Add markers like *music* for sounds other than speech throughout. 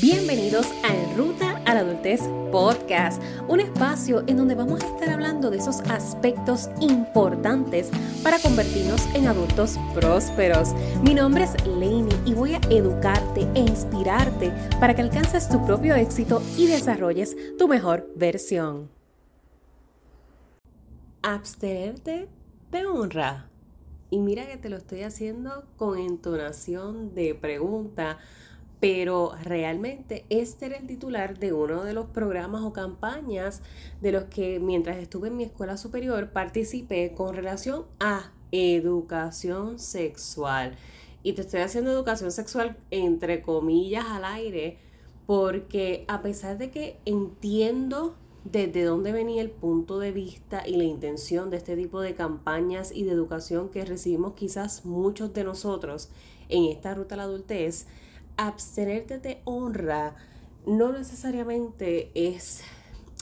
Bienvenidos a En Ruta a la Adultez Podcast, un espacio en donde vamos a estar hablando de esos aspectos importantes para convertirnos en adultos prósperos. Mi nombre es Lainey y voy a educarte e inspirarte para que alcances tu propio éxito y desarrolles tu mejor versión. Abstenerte te honra. Y mira que te lo estoy haciendo con entonación de pregunta pero realmente este era el titular de uno de los programas o campañas de los que mientras estuve en mi escuela superior participé con relación a educación sexual. Y te estoy haciendo educación sexual entre comillas al aire porque a pesar de que entiendo desde dónde venía el punto de vista y la intención de este tipo de campañas y de educación que recibimos quizás muchos de nosotros en esta ruta a la adultez, abstenerte de honra no necesariamente es,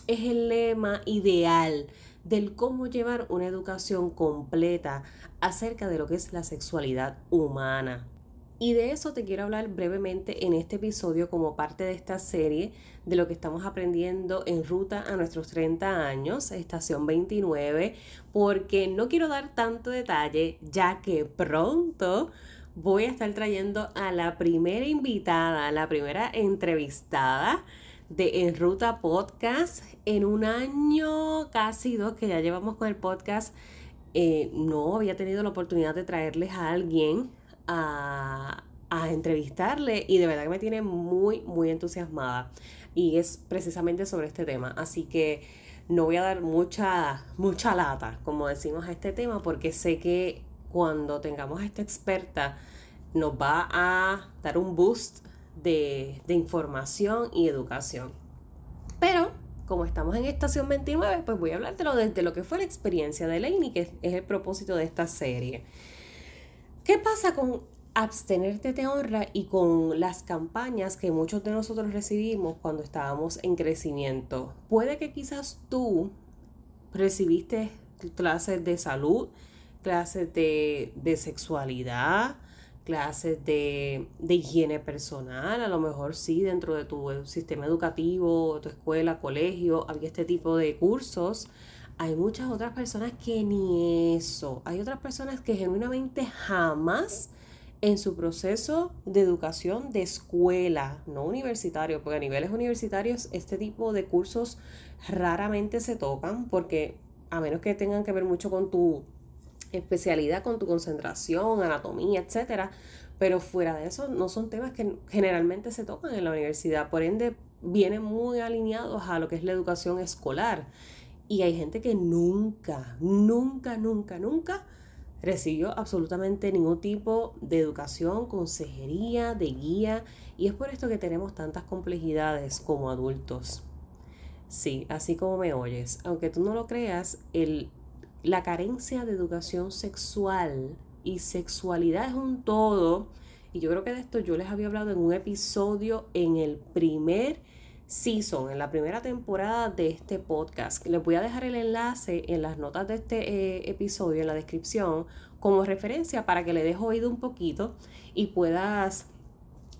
es el lema ideal del cómo llevar una educación completa acerca de lo que es la sexualidad humana. Y de eso te quiero hablar brevemente en este episodio como parte de esta serie de lo que estamos aprendiendo en ruta a nuestros 30 años, estación 29, porque no quiero dar tanto detalle ya que pronto voy a estar trayendo a la primera invitada, la primera entrevistada de En Ruta Podcast en un año casi dos que ya llevamos con el podcast. Eh, no había tenido la oportunidad de traerles a alguien a, a entrevistarle y de verdad que me tiene muy, muy entusiasmada. Y es precisamente sobre este tema. Así que no voy a dar mucha, mucha lata, como decimos a este tema, porque sé que cuando tengamos a esta experta, nos va a dar un boost de, información y educación. Pero, como estamos en estación 29, pues voy a hablártelo desde lo que fue la experiencia de Lainey, que es el propósito de esta serie. ¿Qué pasa con abstenerte de honra y con las campañas que muchos de nosotros recibimos cuando estábamos en crecimiento? Puede que quizás tú recibiste clases de salud, clases de, sexualidad, clases de, higiene personal, a lo mejor sí, dentro de tu sistema educativo, tu escuela, colegio, había este tipo de cursos. Hay muchas otras personas que ni eso. Hay otras personas que genuinamente jamás en su proceso de educación de escuela, no universitario, porque a niveles universitarios este tipo de cursos raramente se tocan porque a menos que tengan que ver mucho con tu especialidad con tu concentración, anatomía, etcétera. Pero fuera de eso, no son temas que generalmente se tocan en la universidad. Por ende, vienen muy alineados a lo que es la educación escolar. Y hay gente que nunca, nunca, nunca, nunca recibió absolutamente ningún tipo de educación, consejería, de guía. Y es por esto que tenemos tantas complejidades como adultos. Sí, así como me oyes, aunque tú no lo creas, el la carencia de educación sexual y sexualidad es un todo. Y yo creo que de esto yo les había hablado en un episodio en el primer season, en la primera temporada de este podcast. Les voy a dejar el enlace en las notas de este eh, episodio, en la descripción, como referencia para que le dejo oído un poquito y puedas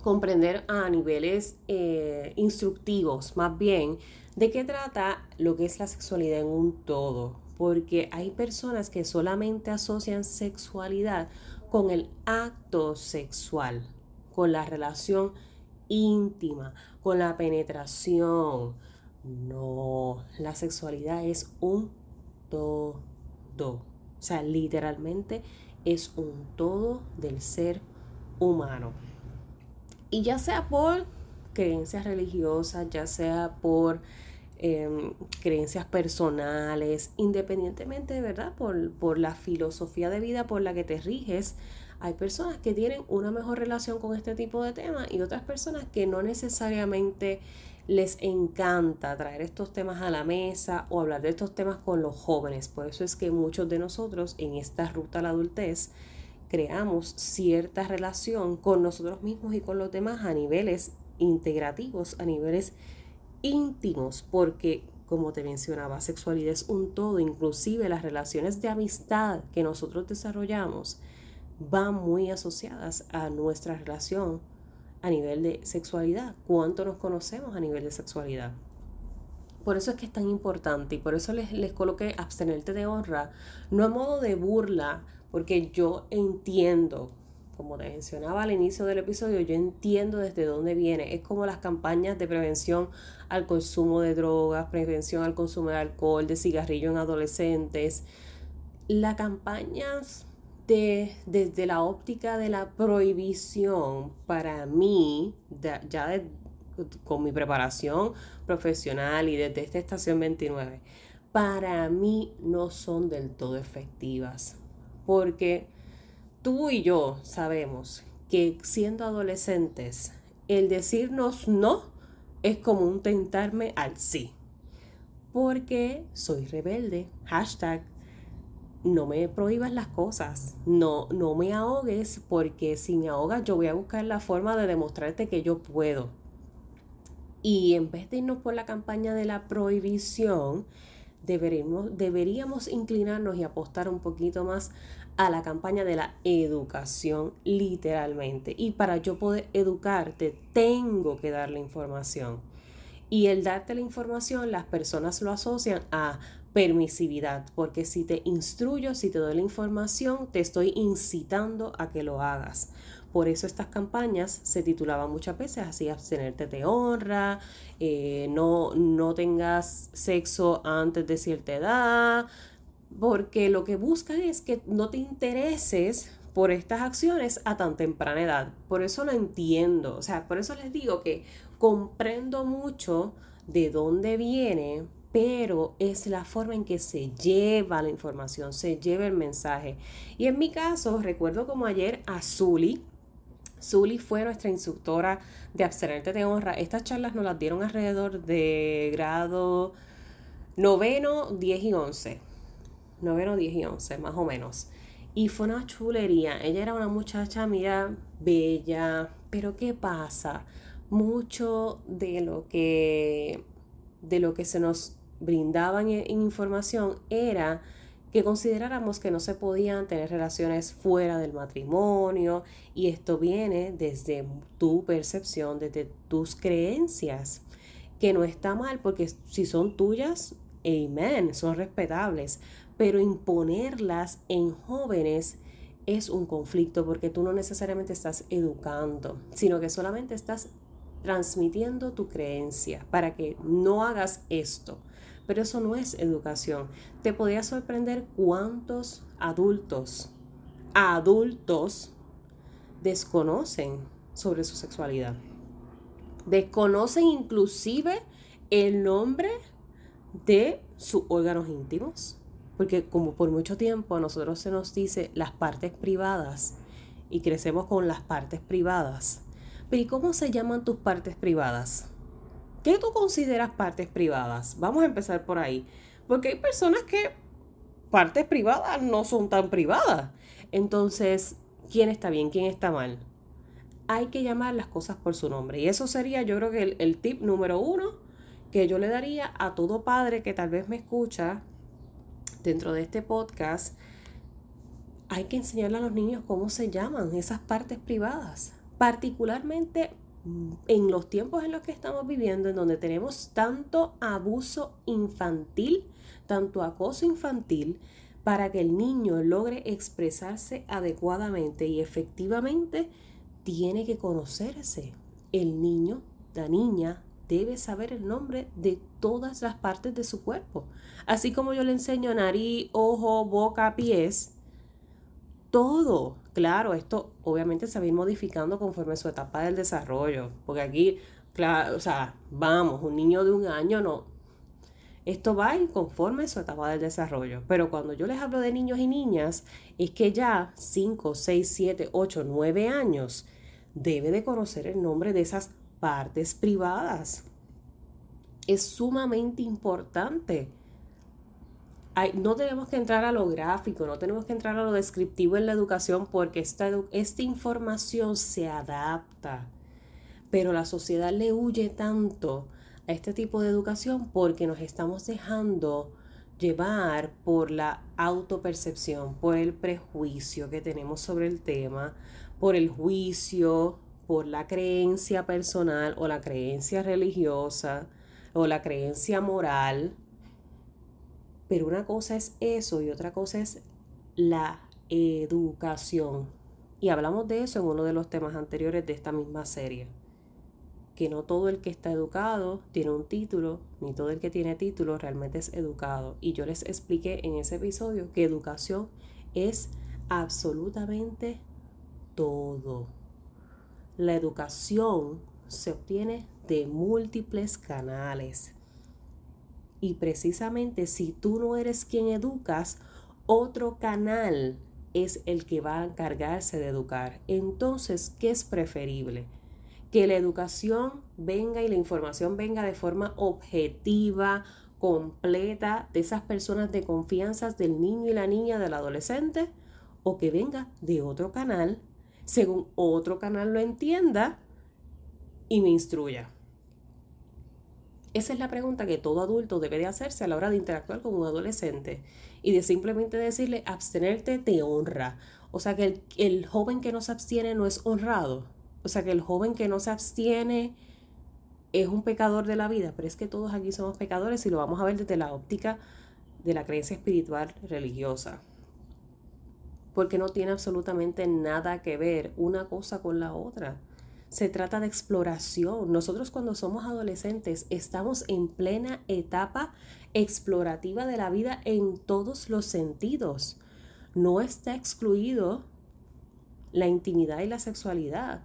comprender a niveles eh, instructivos, más bien, de qué trata lo que es la sexualidad en un todo porque hay personas que solamente asocian sexualidad con el acto sexual, con la relación íntima, con la penetración. No, la sexualidad es un todo. O sea, literalmente es un todo del ser humano. Y ya sea por creencias religiosas, ya sea por Em, creencias personales, independientemente de verdad por, por la filosofía de vida por la que te riges, hay personas que tienen una mejor relación con este tipo de temas y otras personas que no necesariamente les encanta traer estos temas a la mesa o hablar de estos temas con los jóvenes. Por eso es que muchos de nosotros en esta ruta a la adultez creamos cierta relación con nosotros mismos y con los demás a niveles integrativos, a niveles íntimos, porque como te mencionaba, sexualidad es un todo, inclusive las relaciones de amistad que nosotros desarrollamos van muy asociadas a nuestra relación a nivel de sexualidad, cuánto nos conocemos a nivel de sexualidad. Por eso es que es tan importante y por eso les, les coloqué abstenerte de honra, no a modo de burla, porque yo entiendo, como te mencionaba al inicio del episodio, yo entiendo desde dónde viene. Es como las campañas de prevención al consumo de drogas, prevención al consumo de alcohol, de cigarrillo en adolescentes. Las campañas de, desde la óptica de la prohibición, para mí, ya con mi preparación profesional y desde esta estación 29, para mí no son del todo efectivas. Porque tú y yo sabemos que siendo adolescentes, el decirnos no es como un tentarme al sí. Porque soy rebelde. Hashtag no me prohíbas las cosas, no, no me ahogues porque si me ahogas yo voy a buscar la forma de demostrarte que yo puedo. Y en vez de irnos por la campaña de la prohibición, deberíamos, deberíamos inclinarnos y apostar un poquito más a la campaña de la educación literalmente. Y para yo poder educarte, tengo que dar la información. Y el darte la información, las personas lo asocian a permisividad, porque si te instruyo, si te doy la información, te estoy incitando a que lo hagas. Por eso estas campañas se titulaban muchas veces así, abstenerte de honra, eh, no, no tengas sexo antes de cierta edad, porque lo que buscan es que no te intereses por estas acciones a tan temprana edad. Por eso lo entiendo, o sea, por eso les digo que comprendo mucho de dónde viene, pero es la forma en que se lleva la información, se lleva el mensaje. Y en mi caso, recuerdo como ayer a Zully, Zully fue nuestra instructora de Abstenerte de Honra. Estas charlas nos las dieron alrededor de grado noveno, 10 y 11. Noveno, 10 y 11, más o menos. Y fue una chulería. Ella era una muchacha, mira, bella. Pero ¿qué pasa? Mucho de lo que, de lo que se nos brindaban en información era que consideráramos que no se podían tener relaciones fuera del matrimonio y esto viene desde tu percepción, desde tus creencias, que no está mal porque si son tuyas, amén, son respetables, pero imponerlas en jóvenes es un conflicto porque tú no necesariamente estás educando, sino que solamente estás transmitiendo tu creencia para que no hagas esto pero eso no es educación. Te podría sorprender cuántos adultos, adultos, desconocen sobre su sexualidad. Desconocen inclusive el nombre de sus órganos íntimos. Porque como por mucho tiempo a nosotros se nos dice las partes privadas y crecemos con las partes privadas. Pero ¿y cómo se llaman tus partes privadas? ¿Qué tú consideras partes privadas? Vamos a empezar por ahí. Porque hay personas que partes privadas no son tan privadas. Entonces, ¿quién está bien? ¿Quién está mal? Hay que llamar las cosas por su nombre. Y eso sería, yo creo que el, el tip número uno que yo le daría a todo padre que tal vez me escucha dentro de este podcast. Hay que enseñarle a los niños cómo se llaman esas partes privadas. Particularmente en los tiempos en los que estamos viviendo, en donde tenemos tanto abuso infantil, tanto acoso infantil, para que el niño logre expresarse adecuadamente y efectivamente, tiene que conocerse. El niño, la niña, debe saber el nombre de todas las partes de su cuerpo. Así como yo le enseño nariz, ojo, boca, pies, todo. Claro, esto obviamente se va a ir modificando conforme su etapa del desarrollo, porque aquí, claro, o sea, vamos, un niño de un año no. Esto va a ir conforme su etapa del desarrollo. Pero cuando yo les hablo de niños y niñas, es que ya 5, 6, 7, 8, 9 años debe de conocer el nombre de esas partes privadas. Es sumamente importante no tenemos que entrar a lo gráfico, no tenemos que entrar a lo descriptivo en la educación porque esta, esta información se adapta. Pero la sociedad le huye tanto a este tipo de educación porque nos estamos dejando llevar por la autopercepción, por el prejuicio que tenemos sobre el tema, por el juicio, por la creencia personal o la creencia religiosa o la creencia moral. Pero una cosa es eso y otra cosa es la educación. Y hablamos de eso en uno de los temas anteriores de esta misma serie. Que no todo el que está educado tiene un título, ni todo el que tiene título realmente es educado. Y yo les expliqué en ese episodio que educación es absolutamente todo. La educación se obtiene de múltiples canales. Y precisamente si tú no eres quien educas, otro canal es el que va a encargarse de educar. Entonces, ¿qué es preferible? Que la educación venga y la información venga de forma objetiva, completa, de esas personas de confianza del niño y la niña, del adolescente, o que venga de otro canal, según otro canal lo entienda y me instruya. Esa es la pregunta que todo adulto debe de hacerse a la hora de interactuar con un adolescente y de simplemente decirle abstenerte te honra. O sea que el, el, joven que no se abstiene no es honrado. O sea que el joven que no se abstiene es un pecador de la vida, pero es que todos aquí somos pecadores y lo vamos a ver desde la óptica de la creencia espiritual religiosa. Porque no tiene absolutamente nada que ver una cosa con la otra. Se trata de exploración. Nosotros cuando somos adolescentes estamos en plena etapa explorativa de la vida en todos los sentidos. No está excluido la intimidad y la sexualidad.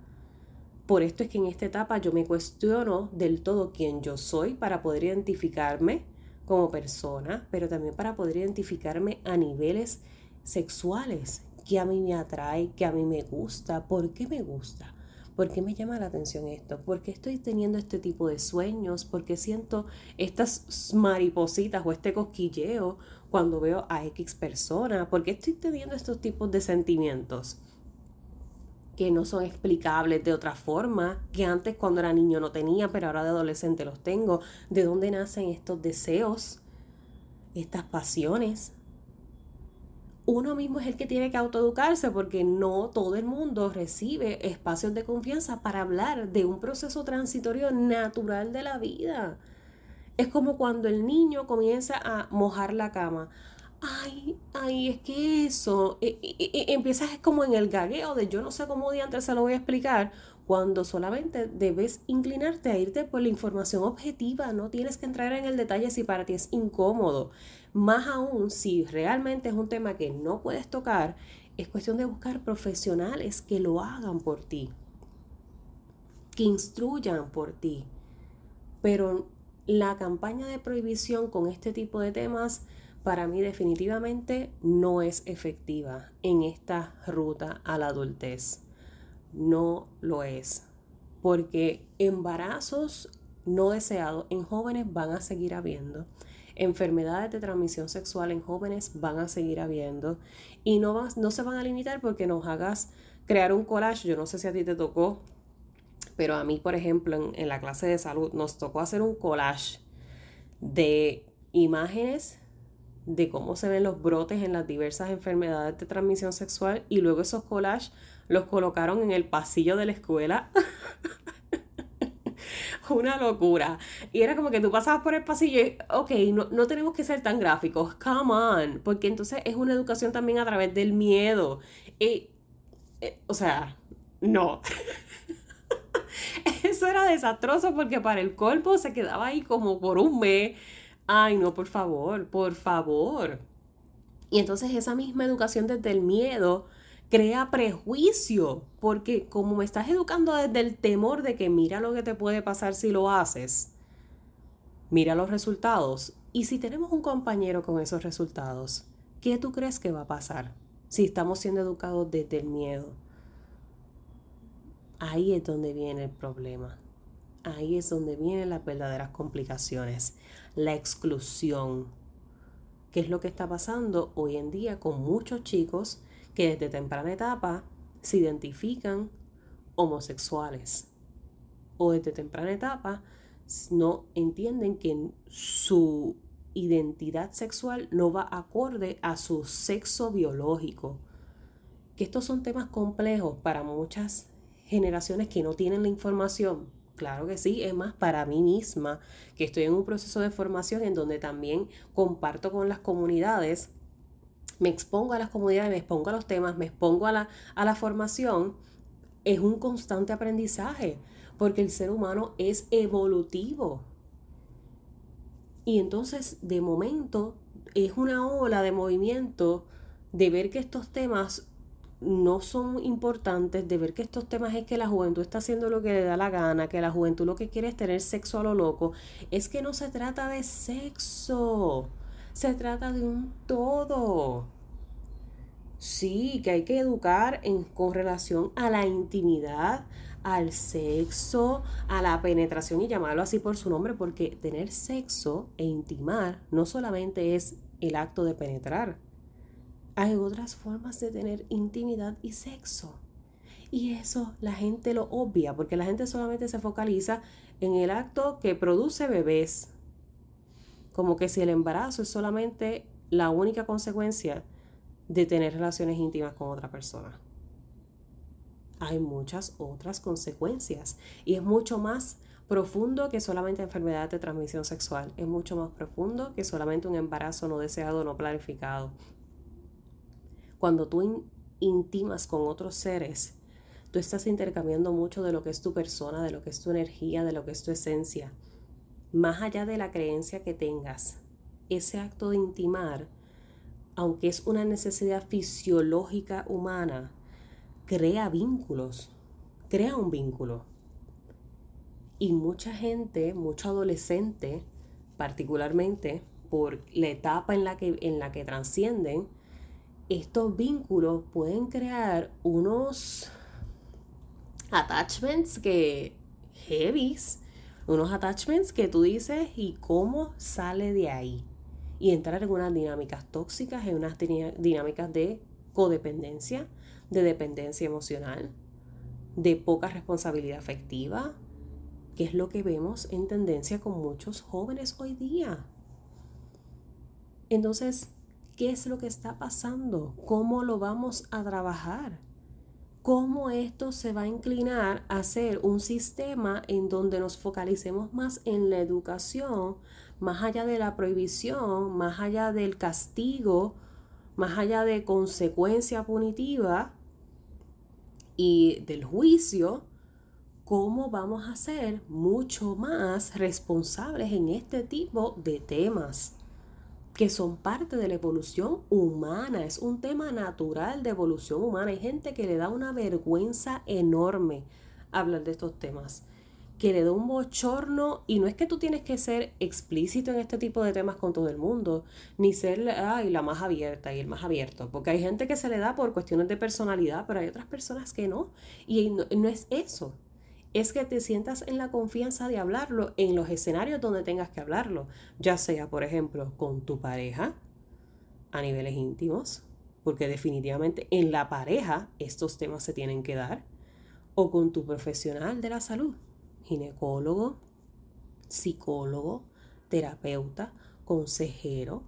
Por esto es que en esta etapa yo me cuestiono del todo quién yo soy para poder identificarme como persona, pero también para poder identificarme a niveles sexuales, que a mí me atrae, que a mí me gusta, por qué me gusta. ¿Por qué me llama la atención esto? ¿Por qué estoy teniendo este tipo de sueños? ¿Por qué siento estas maripositas o este cosquilleo cuando veo a X persona? ¿Por qué estoy teniendo estos tipos de sentimientos? que no son explicables de otra forma, que antes cuando era niño no tenía, pero ahora de adolescente los tengo. ¿De dónde nacen estos deseos, estas pasiones? Uno mismo es el que tiene que autoeducarse porque no todo el mundo recibe espacios de confianza para hablar de un proceso transitorio natural de la vida. Es como cuando el niño comienza a mojar la cama. Ay, ay, es que eso, e, e, e, empiezas como en el gagueo de yo no sé cómo antes se lo voy a explicar, cuando solamente debes inclinarte a irte por la información objetiva, no tienes que entrar en el detalle si para ti es incómodo. Más aún, si realmente es un tema que no puedes tocar, es cuestión de buscar profesionales que lo hagan por ti, que instruyan por ti. Pero la campaña de prohibición con este tipo de temas para mí definitivamente no es efectiva en esta ruta a la adultez no lo es. Porque embarazos no deseados en jóvenes van a seguir habiendo. Enfermedades de transmisión sexual en jóvenes van a seguir habiendo. Y no, no se van a limitar porque nos hagas crear un collage. Yo no sé si a ti te tocó, pero a mí, por ejemplo, en, en la clase de salud nos tocó hacer un collage de imágenes de cómo se ven los brotes en las diversas enfermedades de transmisión sexual y luego esos collages los colocaron en el pasillo de la escuela. *laughs* *laughs* Una locura. Y era como que tú pasabas por el pasillo y, ok, no, no tenemos que ser tan gráficos, come on, porque entonces es una educación también a través del miedo. Y, eh, o sea, no. *laughs* Eso era desastroso porque para el cuerpo se quedaba ahí como por un mes. Ay, no, por favor, por favor. Y entonces esa misma educación desde el miedo crea prejuicio, porque como me estás educando desde el temor de que mira lo que te puede pasar si lo haces, mira los resultados. Y si tenemos un compañero con esos resultados, ¿qué tú crees que va a pasar si estamos siendo educados desde el miedo? Ahí es donde viene el problema. Ahí es donde vienen las verdaderas complicaciones. La exclusión. ¿Qué es lo que está pasando hoy en día con muchos chicos que desde temprana etapa se identifican homosexuales o desde temprana etapa no entienden que su identidad sexual no va acorde a su sexo biológico. Que estos son temas complejos para muchas generaciones que no tienen la información. Claro que sí, es más para mí misma, que estoy en un proceso de formación en donde también comparto con las comunidades, me expongo a las comunidades, me expongo a los temas, me expongo a la, a la formación, es un constante aprendizaje, porque el ser humano es evolutivo. Y entonces, de momento, es una ola de movimiento de ver que estos temas no son importantes, de ver que estos temas es que la juventud está haciendo lo que le da la gana, que la juventud lo que quiere es tener sexo a lo loco, es que no se trata de sexo, se trata de un todo. Sí, que hay que educar en, con relación a la intimidad, al sexo, a la penetración y llamarlo así por su nombre, porque tener sexo e intimar no solamente es el acto de penetrar, hay otras formas de tener intimidad y sexo. Y eso la gente lo obvia, porque la gente solamente se focaliza en el acto que produce bebés. Como que si el embarazo es solamente la única consecuencia de tener relaciones íntimas con otra persona. Hay muchas otras consecuencias y es mucho más profundo que solamente enfermedad de transmisión sexual. Es mucho más profundo que solamente un embarazo no deseado, no planificado. Cuando tú intimas con otros seres, tú estás intercambiando mucho de lo que es tu persona, de lo que es tu energía, de lo que es tu esencia. Más allá de la creencia que tengas, ese acto de intimar, aunque es una necesidad fisiológica humana, crea vínculos, crea un vínculo. Y mucha gente, mucho adolescente, particularmente por la etapa en la que, en la que transcienden, estos vínculos pueden crear unos attachments que heavies, unos attachments que tú dices y cómo sale de ahí. Y entrar en unas dinámicas tóxicas, en unas dinámicas de codependencia, de dependencia emocional, de poca responsabilidad afectiva, que es lo que vemos en tendencia con muchos jóvenes hoy día. Entonces, ¿Qué es lo que está pasando? ¿Cómo lo vamos a trabajar? ¿Cómo esto se va a inclinar a ser un sistema en donde nos focalicemos más en la educación, más allá de la prohibición, más allá del castigo, más allá de consecuencia punitiva y del juicio? ¿Cómo vamos a ser mucho más responsables en este tipo de temas? Que son parte de la evolución humana, es un tema natural de evolución humana. Hay gente que le da una vergüenza enorme hablar de estos temas, que le da un bochorno y no es que tú tienes que ser explícito en este tipo de temas con todo el mundo, ni ser la más abierta y el más abierto, porque hay gente que se le da por cuestiones de personalidad, pero hay otras personas que no, y no es eso es que te sientas en la confianza de hablarlo en los escenarios donde tengas que hablarlo, ya sea, por ejemplo, con tu pareja a niveles íntimos, porque definitivamente en la pareja estos temas se tienen que dar, o con tu profesional de la salud, ginecólogo, psicólogo, terapeuta, consejero,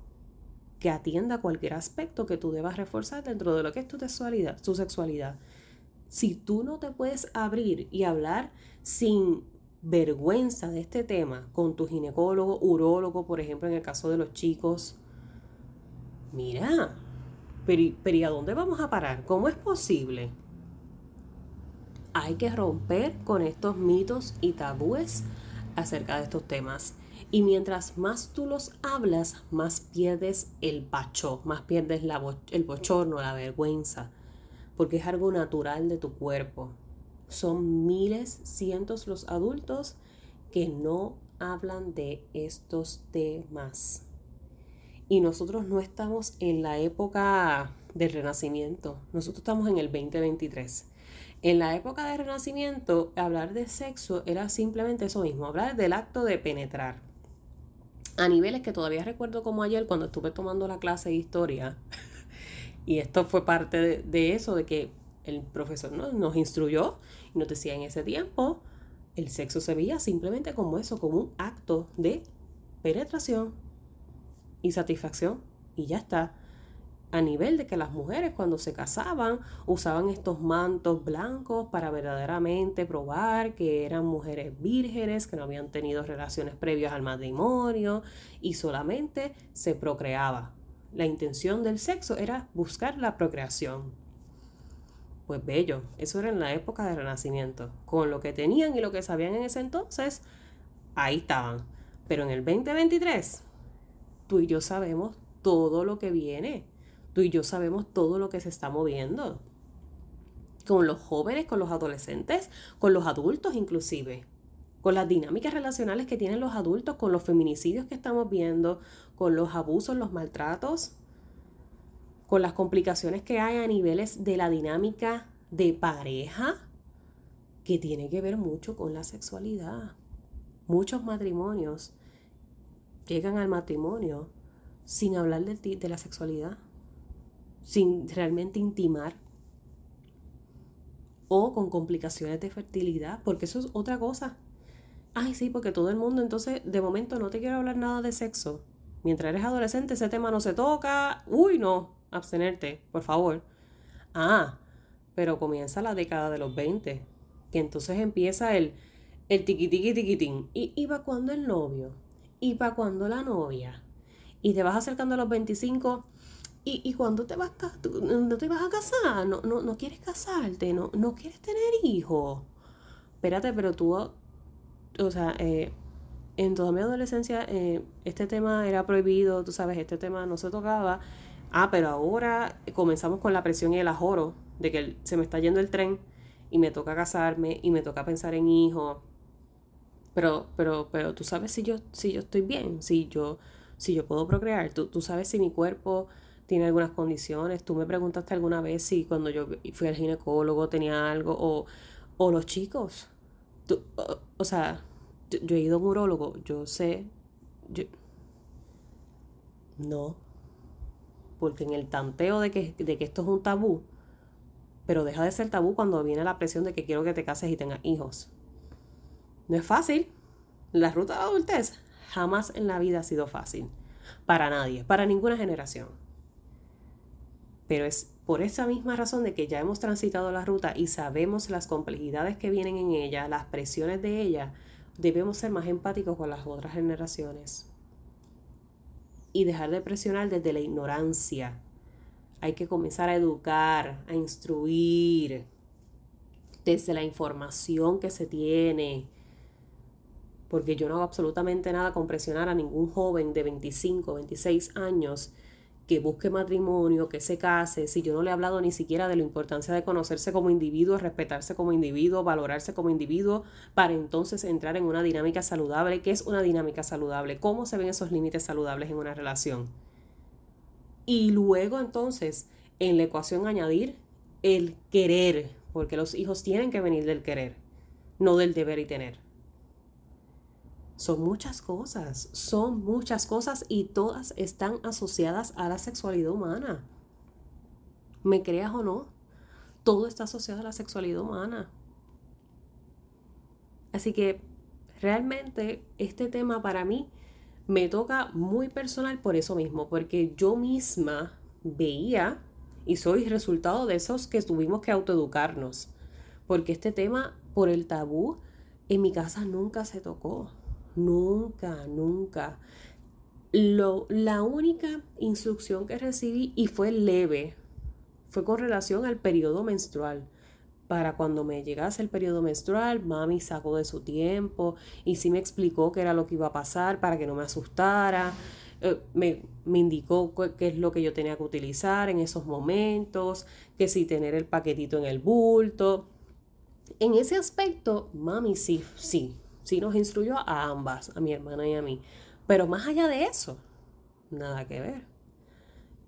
que atienda cualquier aspecto que tú debas reforzar dentro de lo que es tu sexualidad, tu sexualidad si tú no te puedes abrir y hablar sin vergüenza de este tema con tu ginecólogo, urólogo, por ejemplo, en el caso de los chicos, mira, pero, pero ¿y a dónde vamos a parar? ¿Cómo es posible? Hay que romper con estos mitos y tabúes acerca de estos temas. Y mientras más tú los hablas, más pierdes el pacho, más pierdes el bochorno, la vergüenza porque es algo natural de tu cuerpo. Son miles, cientos los adultos que no hablan de estos temas. Y nosotros no estamos en la época del renacimiento, nosotros estamos en el 2023. En la época del renacimiento, hablar de sexo era simplemente eso mismo, hablar del acto de penetrar. A niveles que todavía recuerdo como ayer cuando estuve tomando la clase de historia, *laughs* y esto fue parte de, eso, de que el profesor nos instruyó y nos decía en ese tiempo, el sexo se veía simplemente como eso, como un acto de penetración y satisfacción y ya está. a nivel de que las mujeres cuando se casaban usaban estos mantos blancos para verdaderamente probar que eran mujeres vírgenes, que no habían tenido relaciones previas al matrimonio y solamente se procreaba. La intención del sexo era buscar la procreación. Pues bello, eso era en la época del Renacimiento. Con lo que tenían y lo que sabían en ese entonces, ahí estaban. Pero en el 2023, tú y yo sabemos todo lo que viene Tú y yo sabemos todo lo que se está moviendo. Con los jóvenes, con los adolescentes, con los adultos inclusive. Con las dinámicas relacionales que tienen los adultos, con los feminicidios que estamos viendo, con los abusos, los maltratos, con las complicaciones que hay a niveles de la dinámica de pareja, que tiene que ver mucho con la sexualidad. Muchos matrimonios llegan al matrimonio sin hablar de, de la sexualidad sin realmente intimar o con complicaciones de fertilidad, porque eso es otra cosa. Ay, sí, porque todo el mundo, entonces, de momento no te quiero hablar nada de sexo. Mientras eres adolescente, ese tema no se toca. Uy, no, abstenerte, por favor. Ah, pero comienza la década de los 20, que entonces empieza el, el tiquitiqui tiquitín. ¿Y, y para cuándo el novio? ¿Y para cuándo la novia? Y te vas acercando a los 25 ¿Y, y cuándo te vas, no te vas a casar? ¿No, no, no quieres casarte? ¿No, ¿No quieres tener hijos? Espérate, pero tú, o sea, eh, en toda mi adolescencia eh, este tema era prohibido, tú sabes, este tema no se tocaba. Ah, pero ahora comenzamos con la presión y el ajoro de que se me está yendo el tren y me toca casarme y me toca pensar en hijos. Pero, pero, pero tú sabes si yo, si yo estoy bien, si yo, si yo puedo procrear, tú, tú sabes si mi cuerpo tiene algunas condiciones. Tú me preguntaste alguna vez si cuando yo fui al ginecólogo tenía algo o, o los chicos. O, sea, yo, he ido a un urólogo, yo sé, yo, no, porque en el tanteo de que, de que esto es un tabú, pero deja de ser tabú cuando viene la presión de que quiero que te cases y tengas hijos. No es fácil. La ruta de la adultez jamás en la vida ha sido fácil. Para nadie, para ninguna generación. Pero es por esa misma razón de que ya hemos transitado la ruta y sabemos las complejidades que vienen en ella, las presiones de ella, debemos ser más empáticos con las otras generaciones. Y dejar de presionar desde la ignorancia. Hay que comenzar a educar, a instruir desde la información que se tiene. Porque yo no hago absolutamente nada con presionar a ningún joven de 25, 26 años que busque matrimonio, que se case, si yo no le he hablado ni siquiera de la importancia de conocerse como individuo, respetarse como individuo, valorarse como individuo, para entonces entrar en una dinámica saludable. ¿Qué es una dinámica saludable? ¿Cómo se ven esos límites saludables en una relación? Y luego entonces en la ecuación añadir el querer, porque los hijos tienen que venir del querer, no del deber y tener. Son muchas cosas, son muchas cosas y todas están asociadas a la sexualidad humana. ¿Me creas o no? Todo está asociado a la sexualidad humana. Así que realmente este tema para mí me toca muy personal por eso mismo, porque yo misma veía y soy resultado de esos que tuvimos que autoeducarnos, porque este tema por el tabú en mi casa nunca se tocó. Nunca, nunca. Lo, la única instrucción que recibí y fue leve fue con relación al periodo menstrual. Para cuando me llegase el periodo menstrual, mami sacó de su tiempo y sí me explicó qué era lo que iba a pasar para que no me asustara. Eh, me, me, indicó qué es lo que yo tenía que utilizar en esos momentos, que si tener el paquetito en el bulto. En ese aspecto, mami sí, sí, sí nos instruyó a ambas, a mi hermana y a mí. Pero más allá de eso, nada que ver.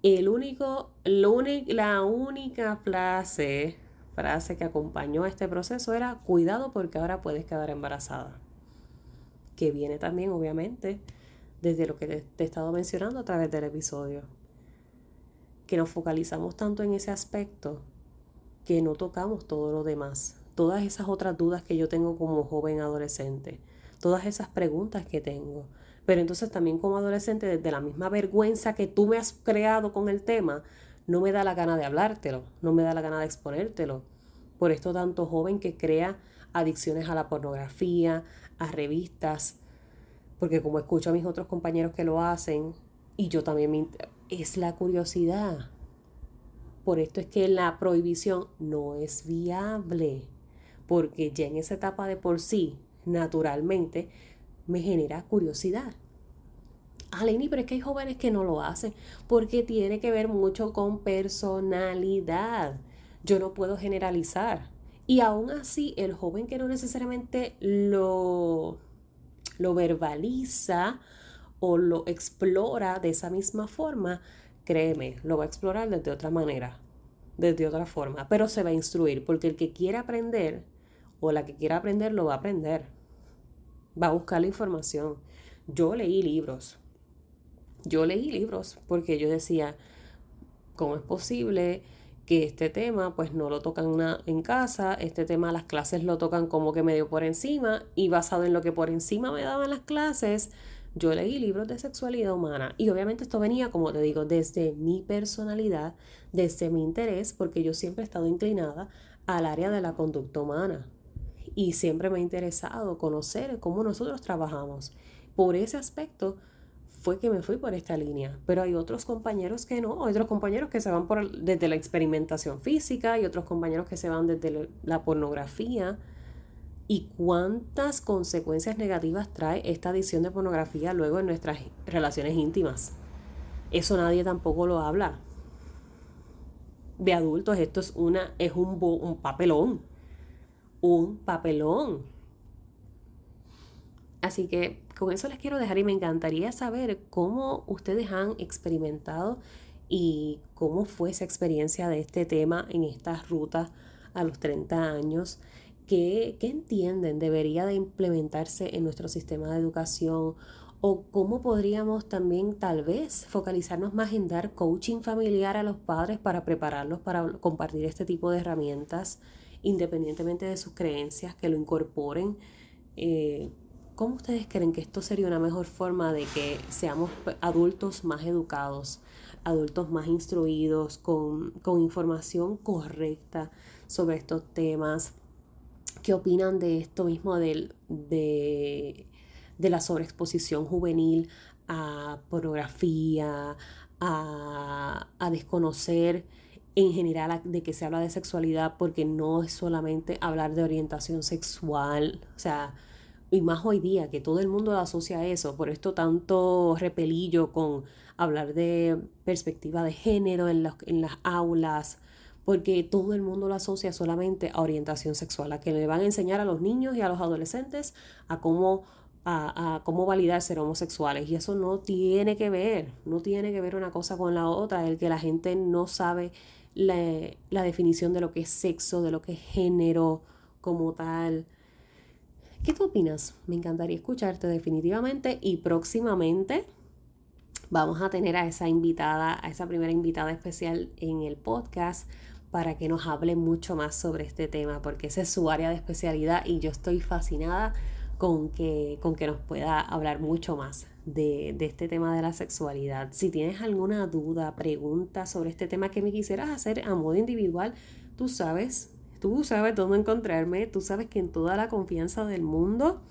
El único, la única frase, frase que acompañó este proceso era cuidado porque ahora puedes quedar embarazada. Que viene también, obviamente, desde lo que te he estado mencionando a través del episodio. Que nos focalizamos tanto en ese aspecto que no tocamos todo lo demás todas esas otras dudas que yo tengo como joven adolescente, todas esas preguntas que tengo. Pero entonces también como adolescente, desde la misma vergüenza que tú me has creado con el tema, no me da la gana de hablártelo, no me da la gana de exponértelo. Por esto tanto joven que crea adicciones a la pornografía, a revistas, porque como escucho a mis otros compañeros que lo hacen, y yo también me... es la curiosidad. Por esto es que la prohibición no es viable, porque ya en esa etapa de por sí, naturalmente, me genera curiosidad. Aleni, pero es que hay jóvenes que no lo hacen, porque tiene que ver mucho con personalidad. Yo no puedo generalizar. Y aún así, el joven que no necesariamente lo, lo verbaliza o lo explora de esa misma forma, créeme, lo va a explorar desde otra manera, desde otra forma, pero se va a instruir, porque el que quiera aprender o la que quiera aprender lo va a aprender, va a buscar la información. Yo leí libros, yo leí libros porque yo decía, ¿cómo es posible? que este tema pues no lo tocan en casa, este tema las clases lo tocan como que medio por encima y basado en lo que por encima me daban las clases, yo leí libros de sexualidad humana y obviamente esto venía, como te digo, desde mi personalidad, desde mi interés, porque yo siempre he estado inclinada al área de la conducta humana y siempre me ha interesado conocer cómo nosotros trabajamos. Por ese aspecto, fue que me fui por esta línea. Pero hay otros compañeros que no, hay otros compañeros que se van por, desde la experimentación física y otros compañeros que se van desde la pornografía. ¿Y cuántas consecuencias negativas trae esta adición de pornografía luego en nuestras relaciones íntimas? Eso nadie tampoco lo habla. De adultos esto es, una, es un, un papelón. Un papelón. Así que con eso les quiero dejar y me encantaría saber cómo ustedes han experimentado y cómo fue esa experiencia de este tema en estas rutas a los 30 años. ¿Qué, qué entienden debería de implementarse en nuestro sistema de educación? ¿O cómo podríamos también tal vez focalizarnos más en dar coaching familiar a los padres para prepararlos para compartir este tipo de herramientas independientemente de sus creencias, que lo incorporen? Eh, ¿Cómo ustedes creen que esto sería una mejor forma de que seamos adultos más educados, adultos más instruidos, con, información correcta sobre estos temas? ¿Qué opinan de esto mismo de, de la sobreexposición juvenil a pornografía, a desconocer en general de que se habla de sexualidad porque no es solamente hablar de orientación sexual, o sea, y más hoy día que todo el mundo lo asocia a eso, por esto tanto repelillo con hablar de perspectiva de género en, en las aulas, porque todo el mundo lo asocia solamente a orientación sexual, a que le van a enseñar a los niños y a los adolescentes a cómo, a, cómo validar ser homosexuales. Y eso no tiene que ver, no tiene que ver una cosa con la otra, el que la gente no sabe la, definición de lo que es sexo, de lo que es género como tal. ¿Qué tú opinas? Me encantaría escucharte definitivamente y próximamente vamos a tener a esa invitada, a esa primera invitada especial en el podcast para que nos hable mucho más sobre este tema, porque esa es su área de especialidad y yo estoy fascinada con que, con que nos pueda hablar mucho más de, este tema de la sexualidad. Si tienes alguna duda, pregunta sobre este tema que me quisieras hacer a modo individual, tú sabes, Tú sabes dónde encontrarme, tú sabes que en toda la confianza del mundo,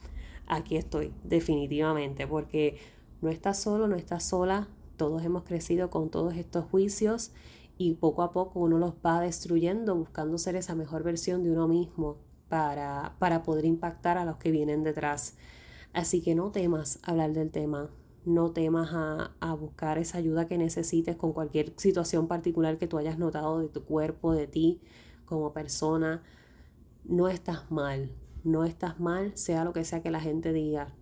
aquí estoy, definitivamente, porque no estás solo, no estás sola, todos hemos crecido con todos estos juicios y poco a poco uno los va destruyendo buscando ser esa mejor versión de uno mismo para, para poder impactar a los que vienen detrás. Así que no temas hablar del tema, no temas a, a, buscar esa ayuda que necesites con cualquier situación particular que tú hayas notado de tu cuerpo, de ti, como persona, no estás mal, no estás mal, sea lo que sea que la gente diga.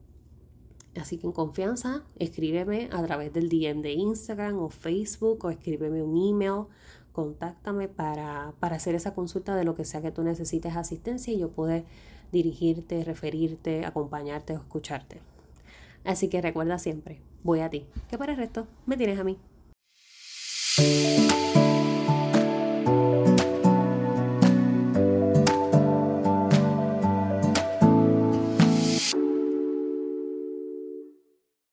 Así que en confianza, escríbeme a través del DM de Instagram o Facebook o escríbeme un email, contáctame para, para hacer esa consulta de lo que sea que tú necesites asistencia y yo poder dirigirte, referirte, acompañarte o escucharte. Así que recuerda siempre, voy a ti, que para el resto me tienes a mí.